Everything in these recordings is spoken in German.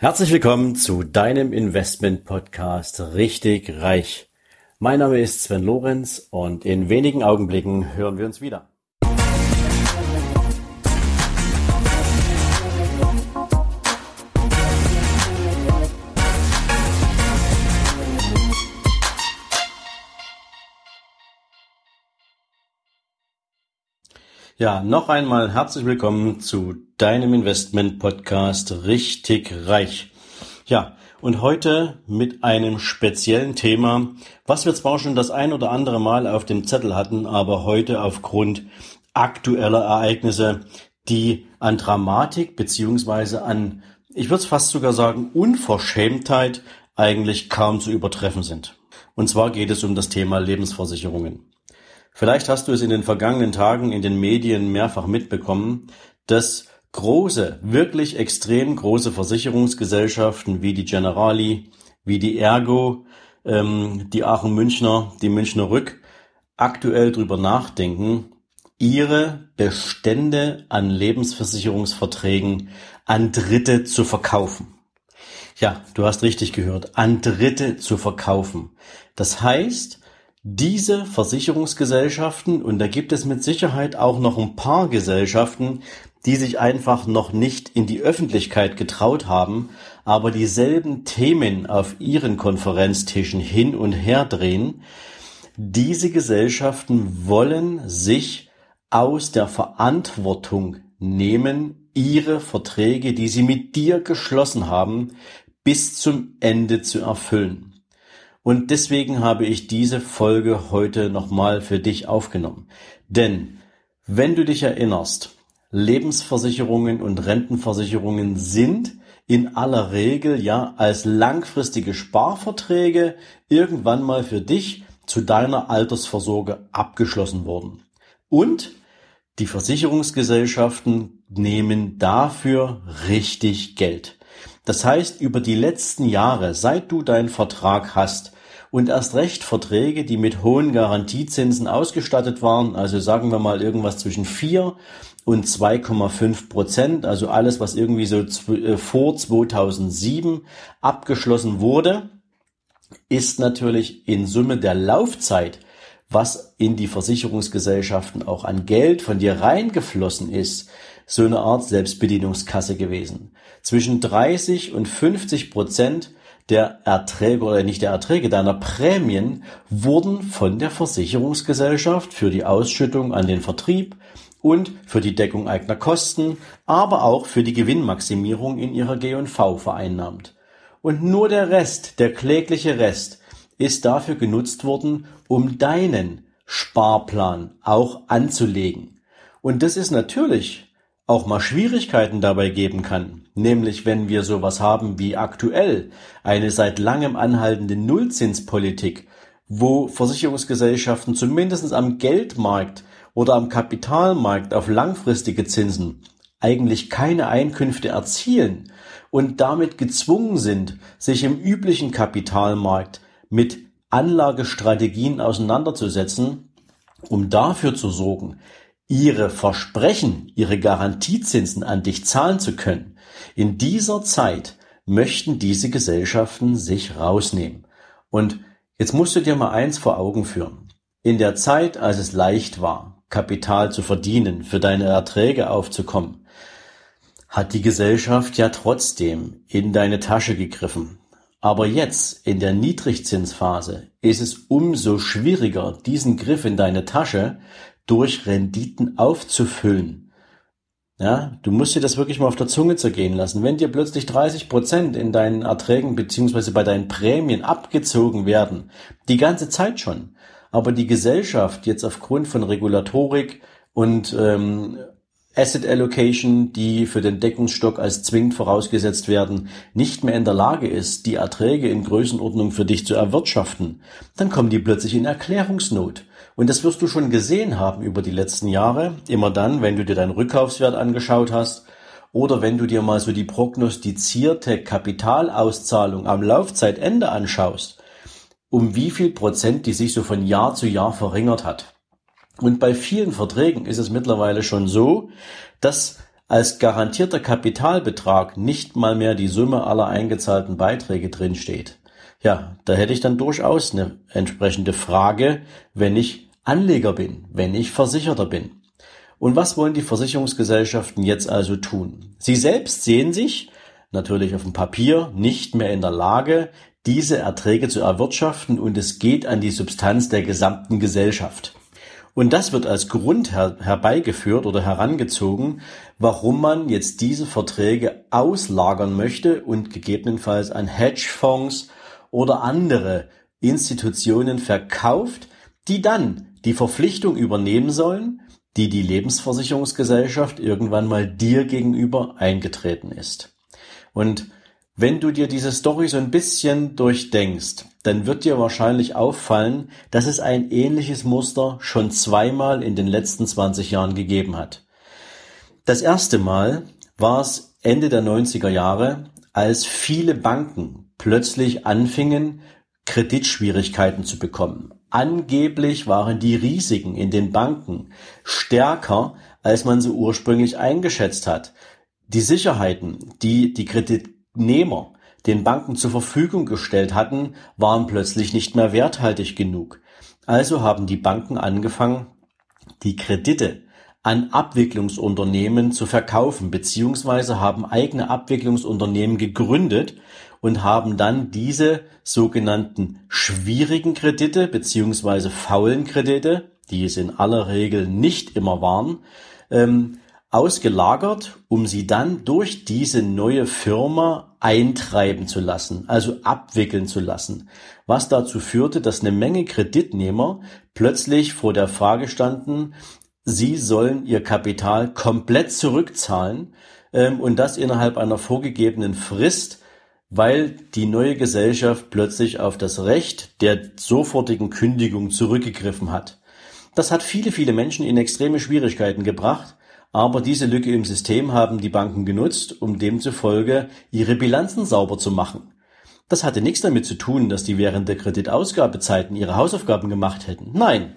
Herzlich willkommen zu deinem Investment Podcast Richtig Reich. Mein Name ist Sven Lorenz und in wenigen Augenblicken hören wir uns wieder. Ja, noch einmal herzlich willkommen zu deinem Investment Podcast Richtig Reich. Ja, und heute mit einem speziellen Thema, was wir zwar schon das ein oder andere Mal auf dem Zettel hatten, aber heute aufgrund aktueller Ereignisse, die an Dramatik beziehungsweise an, ich würde es fast sogar sagen, Unverschämtheit eigentlich kaum zu übertreffen sind. Und zwar geht es um das Thema Lebensversicherungen. Vielleicht hast du es in den vergangenen Tagen in den Medien mehrfach mitbekommen, dass große, wirklich extrem große Versicherungsgesellschaften wie die Generali, wie die Ergo, ähm, die Aachen Münchner, die Münchner Rück aktuell drüber nachdenken, ihre Bestände an Lebensversicherungsverträgen an Dritte zu verkaufen. Ja, du hast richtig gehört, an Dritte zu verkaufen. Das heißt, diese Versicherungsgesellschaften, und da gibt es mit Sicherheit auch noch ein paar Gesellschaften, die sich einfach noch nicht in die Öffentlichkeit getraut haben, aber dieselben Themen auf ihren Konferenztischen hin und her drehen, diese Gesellschaften wollen sich aus der Verantwortung nehmen, ihre Verträge, die sie mit dir geschlossen haben, bis zum Ende zu erfüllen. Und deswegen habe ich diese Folge heute nochmal für dich aufgenommen. Denn wenn du dich erinnerst, Lebensversicherungen und Rentenversicherungen sind in aller Regel ja als langfristige Sparverträge irgendwann mal für dich zu deiner Altersvorsorge abgeschlossen worden. Und die Versicherungsgesellschaften nehmen dafür richtig Geld. Das heißt, über die letzten Jahre, seit du deinen Vertrag hast, und erst recht Verträge, die mit hohen Garantiezinsen ausgestattet waren, also sagen wir mal irgendwas zwischen 4 und 2,5 Prozent, also alles, was irgendwie so äh, vor 2007 abgeschlossen wurde, ist natürlich in Summe der Laufzeit, was in die Versicherungsgesellschaften auch an Geld von dir reingeflossen ist, so eine Art Selbstbedienungskasse gewesen. Zwischen 30 und 50 Prozent der Erträge oder nicht der Erträge deiner Prämien wurden von der Versicherungsgesellschaft für die Ausschüttung an den Vertrieb und für die Deckung eigener Kosten, aber auch für die Gewinnmaximierung in ihrer G&V vereinnahmt. Und nur der Rest, der klägliche Rest, ist dafür genutzt worden, um deinen Sparplan auch anzulegen. Und das ist natürlich auch mal Schwierigkeiten dabei geben kann, nämlich wenn wir sowas haben wie aktuell eine seit langem anhaltende Nullzinspolitik, wo Versicherungsgesellschaften zumindest am Geldmarkt oder am Kapitalmarkt auf langfristige Zinsen eigentlich keine Einkünfte erzielen und damit gezwungen sind, sich im üblichen Kapitalmarkt mit Anlagestrategien auseinanderzusetzen, um dafür zu sorgen, ihre Versprechen, ihre Garantiezinsen an dich zahlen zu können, in dieser Zeit möchten diese Gesellschaften sich rausnehmen. Und jetzt musst du dir mal eins vor Augen führen. In der Zeit, als es leicht war, Kapital zu verdienen, für deine Erträge aufzukommen, hat die Gesellschaft ja trotzdem in deine Tasche gegriffen. Aber jetzt, in der Niedrigzinsphase, ist es umso schwieriger, diesen Griff in deine Tasche durch Renditen aufzufüllen. Ja, du musst dir das wirklich mal auf der Zunge zergehen lassen. Wenn dir plötzlich 30 Prozent in deinen Erträgen beziehungsweise bei deinen Prämien abgezogen werden, die ganze Zeit schon, aber die Gesellschaft jetzt aufgrund von Regulatorik und ähm, Asset Allocation, die für den Deckungsstock als zwingend vorausgesetzt werden, nicht mehr in der Lage ist, die Erträge in Größenordnung für dich zu erwirtschaften, dann kommen die plötzlich in Erklärungsnot. Und das wirst du schon gesehen haben über die letzten Jahre, immer dann, wenn du dir deinen Rückkaufswert angeschaut hast oder wenn du dir mal so die prognostizierte Kapitalauszahlung am Laufzeitende anschaust, um wie viel Prozent die sich so von Jahr zu Jahr verringert hat. Und bei vielen Verträgen ist es mittlerweile schon so, dass als garantierter Kapitalbetrag nicht mal mehr die Summe aller eingezahlten Beiträge drinsteht, ja, da hätte ich dann durchaus eine entsprechende Frage, wenn ich Anleger bin, wenn ich Versicherter bin. Und was wollen die Versicherungsgesellschaften jetzt also tun? Sie selbst sehen sich, natürlich auf dem Papier, nicht mehr in der Lage, diese Erträge zu erwirtschaften und es geht an die Substanz der gesamten Gesellschaft. Und das wird als Grund her herbeigeführt oder herangezogen, warum man jetzt diese Verträge auslagern möchte und gegebenenfalls an Hedgefonds oder andere Institutionen verkauft, die dann die Verpflichtung übernehmen sollen, die die Lebensversicherungsgesellschaft irgendwann mal dir gegenüber eingetreten ist. Und wenn du dir diese Story so ein bisschen durchdenkst, dann wird dir wahrscheinlich auffallen, dass es ein ähnliches Muster schon zweimal in den letzten 20 Jahren gegeben hat. Das erste Mal war es Ende der 90er Jahre, als viele Banken plötzlich anfingen, Kreditschwierigkeiten zu bekommen. Angeblich waren die Risiken in den Banken stärker, als man sie ursprünglich eingeschätzt hat. Die Sicherheiten, die die Kreditnehmer den Banken zur Verfügung gestellt hatten, waren plötzlich nicht mehr werthaltig genug. Also haben die Banken angefangen, die Kredite an Abwicklungsunternehmen zu verkaufen, beziehungsweise haben eigene Abwicklungsunternehmen gegründet und haben dann diese sogenannten schwierigen Kredite beziehungsweise faulen Kredite, die es in aller Regel nicht immer waren, ähm, ausgelagert, um sie dann durch diese neue Firma eintreiben zu lassen, also abwickeln zu lassen, was dazu führte, dass eine Menge Kreditnehmer plötzlich vor der Frage standen, sie sollen ihr Kapital komplett zurückzahlen ähm, und das innerhalb einer vorgegebenen Frist, weil die neue Gesellschaft plötzlich auf das Recht der sofortigen Kündigung zurückgegriffen hat. Das hat viele, viele Menschen in extreme Schwierigkeiten gebracht, aber diese Lücke im System haben die Banken genutzt, um demzufolge ihre Bilanzen sauber zu machen. Das hatte nichts damit zu tun, dass die während der Kreditausgabezeiten ihre Hausaufgaben gemacht hätten. Nein,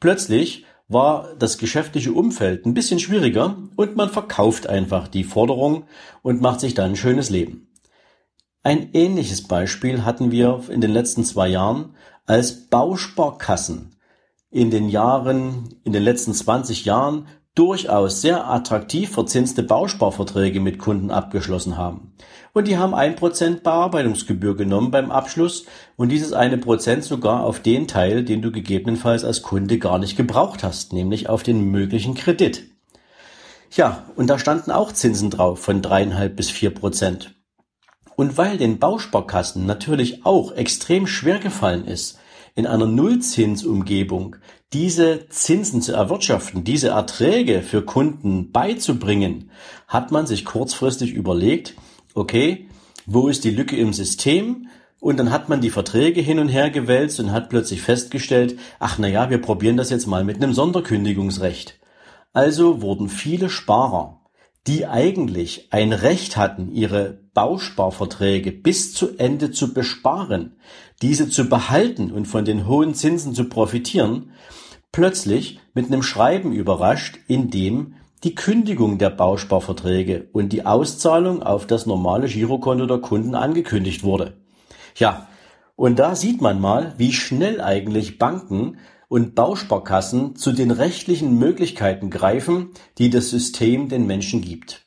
plötzlich war das geschäftliche Umfeld ein bisschen schwieriger und man verkauft einfach die Forderung und macht sich dann ein schönes Leben. Ein ähnliches Beispiel hatten wir in den letzten zwei Jahren, als Bausparkassen in den Jahren, in den letzten 20 Jahren durchaus sehr attraktiv verzinste Bausparverträge mit Kunden abgeschlossen haben. Und die haben ein Prozent Bearbeitungsgebühr genommen beim Abschluss und dieses eine Prozent sogar auf den Teil, den du gegebenenfalls als Kunde gar nicht gebraucht hast, nämlich auf den möglichen Kredit. Ja, und da standen auch Zinsen drauf von dreieinhalb bis vier Prozent. Und weil den Bausparkassen natürlich auch extrem schwer gefallen ist, in einer Nullzinsumgebung diese Zinsen zu erwirtschaften, diese Erträge für Kunden beizubringen, hat man sich kurzfristig überlegt, okay, wo ist die Lücke im System? Und dann hat man die Verträge hin und her gewälzt und hat plötzlich festgestellt, ach na ja, wir probieren das jetzt mal mit einem Sonderkündigungsrecht. Also wurden viele Sparer, die eigentlich ein Recht hatten, ihre Bausparverträge bis zu Ende zu besparen, diese zu behalten und von den hohen Zinsen zu profitieren, plötzlich mit einem Schreiben überrascht, in dem die Kündigung der Bausparverträge und die Auszahlung auf das normale Girokonto der Kunden angekündigt wurde. Ja, und da sieht man mal, wie schnell eigentlich Banken und Bausparkassen zu den rechtlichen Möglichkeiten greifen, die das System den Menschen gibt.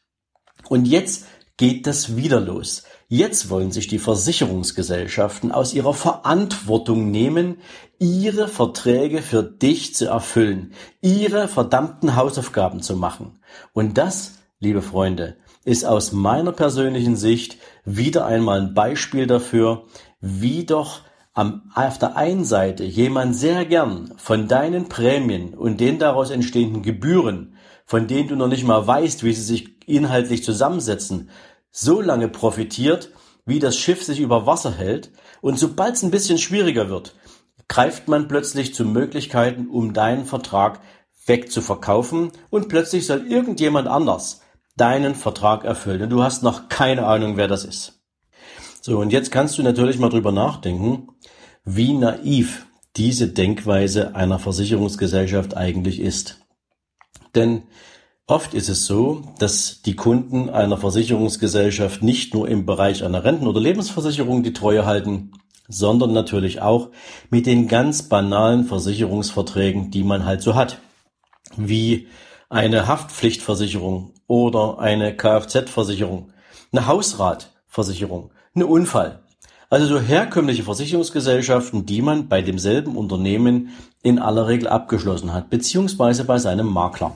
Und jetzt geht das wieder los. Jetzt wollen sich die Versicherungsgesellschaften aus ihrer Verantwortung nehmen, ihre Verträge für dich zu erfüllen, ihre verdammten Hausaufgaben zu machen. Und das, liebe Freunde, ist aus meiner persönlichen Sicht wieder einmal ein Beispiel dafür, wie doch am, auf der einen Seite jemand sehr gern von deinen Prämien und den daraus entstehenden Gebühren, von denen du noch nicht mal weißt, wie sie sich inhaltlich zusammensetzen, so lange profitiert, wie das Schiff sich über Wasser hält, und sobald es ein bisschen schwieriger wird, greift man plötzlich zu Möglichkeiten, um deinen Vertrag wegzuverkaufen und plötzlich soll irgendjemand anders deinen Vertrag erfüllen und du hast noch keine Ahnung, wer das ist. So, und jetzt kannst du natürlich mal drüber nachdenken, wie naiv diese Denkweise einer Versicherungsgesellschaft eigentlich ist. Denn Oft ist es so, dass die Kunden einer Versicherungsgesellschaft nicht nur im Bereich einer Renten- oder Lebensversicherung die Treue halten, sondern natürlich auch mit den ganz banalen Versicherungsverträgen, die man halt so hat, wie eine Haftpflichtversicherung oder eine Kfz-Versicherung, eine Hausratversicherung, eine Unfall. Also so herkömmliche Versicherungsgesellschaften, die man bei demselben Unternehmen in aller Regel abgeschlossen hat, beziehungsweise bei seinem Makler.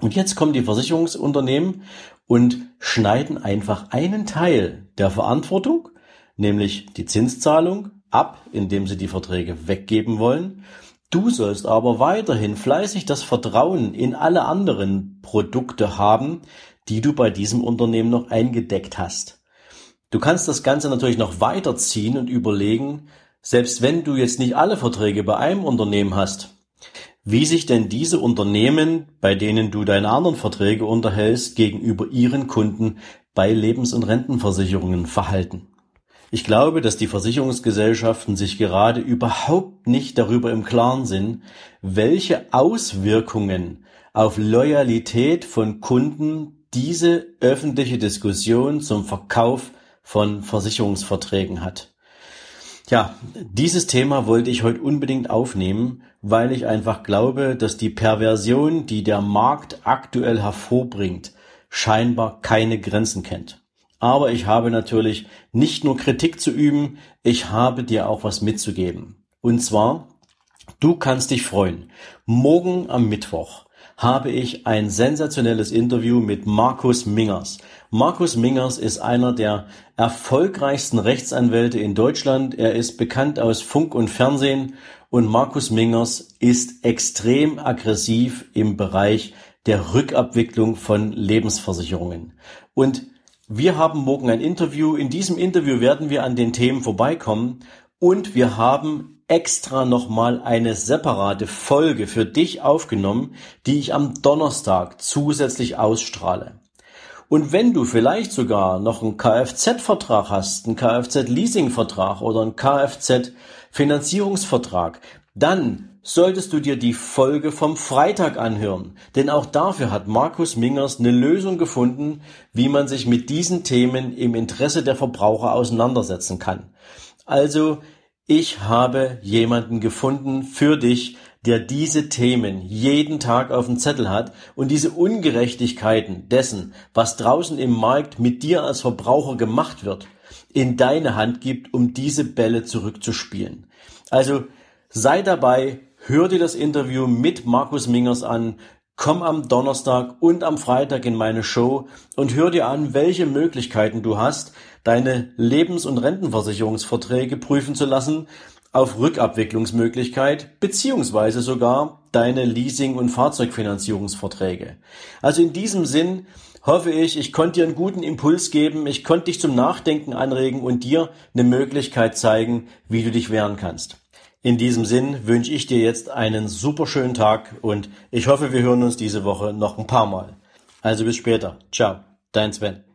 Und jetzt kommen die Versicherungsunternehmen und schneiden einfach einen Teil der Verantwortung, nämlich die Zinszahlung, ab, indem sie die Verträge weggeben wollen. Du sollst aber weiterhin fleißig das Vertrauen in alle anderen Produkte haben, die du bei diesem Unternehmen noch eingedeckt hast. Du kannst das Ganze natürlich noch weiterziehen und überlegen, selbst wenn du jetzt nicht alle Verträge bei einem Unternehmen hast, wie sich denn diese Unternehmen, bei denen du deine anderen Verträge unterhältst, gegenüber ihren Kunden bei Lebens- und Rentenversicherungen verhalten. Ich glaube, dass die Versicherungsgesellschaften sich gerade überhaupt nicht darüber im Klaren sind, welche Auswirkungen auf Loyalität von Kunden diese öffentliche Diskussion zum Verkauf von Versicherungsverträgen hat. Ja, dieses Thema wollte ich heute unbedingt aufnehmen, weil ich einfach glaube, dass die Perversion, die der Markt aktuell hervorbringt, scheinbar keine Grenzen kennt. Aber ich habe natürlich nicht nur Kritik zu üben, ich habe dir auch was mitzugeben. Und zwar, du kannst dich freuen. Morgen am Mittwoch habe ich ein sensationelles Interview mit Markus Mingers. Markus Mingers ist einer der erfolgreichsten Rechtsanwälte in Deutschland. Er ist bekannt aus Funk und Fernsehen und Markus Mingers ist extrem aggressiv im Bereich der Rückabwicklung von Lebensversicherungen. Und wir haben morgen ein Interview. In diesem Interview werden wir an den Themen vorbeikommen und wir haben extra nochmal eine separate Folge für dich aufgenommen, die ich am Donnerstag zusätzlich ausstrahle. Und wenn du vielleicht sogar noch einen Kfz-Vertrag hast, einen Kfz-Leasing-Vertrag oder einen Kfz-Finanzierungsvertrag, dann solltest du dir die Folge vom Freitag anhören. Denn auch dafür hat Markus Mingers eine Lösung gefunden, wie man sich mit diesen Themen im Interesse der Verbraucher auseinandersetzen kann. Also ich habe jemanden gefunden für dich, der diese Themen jeden Tag auf dem Zettel hat und diese Ungerechtigkeiten dessen, was draußen im Markt mit dir als Verbraucher gemacht wird, in deine Hand gibt, um diese Bälle zurückzuspielen. Also sei dabei, hör dir das Interview mit Markus Mingers an, Komm am Donnerstag und am Freitag in meine Show und hör dir an, welche Möglichkeiten du hast, deine Lebens- und Rentenversicherungsverträge prüfen zu lassen auf Rückabwicklungsmöglichkeit beziehungsweise sogar deine Leasing- und Fahrzeugfinanzierungsverträge. Also in diesem Sinn hoffe ich, ich konnte dir einen guten Impuls geben, ich konnte dich zum Nachdenken anregen und dir eine Möglichkeit zeigen, wie du dich wehren kannst. In diesem Sinn wünsche ich dir jetzt einen super schönen Tag und ich hoffe, wir hören uns diese Woche noch ein paar Mal. Also bis später. Ciao, dein Sven.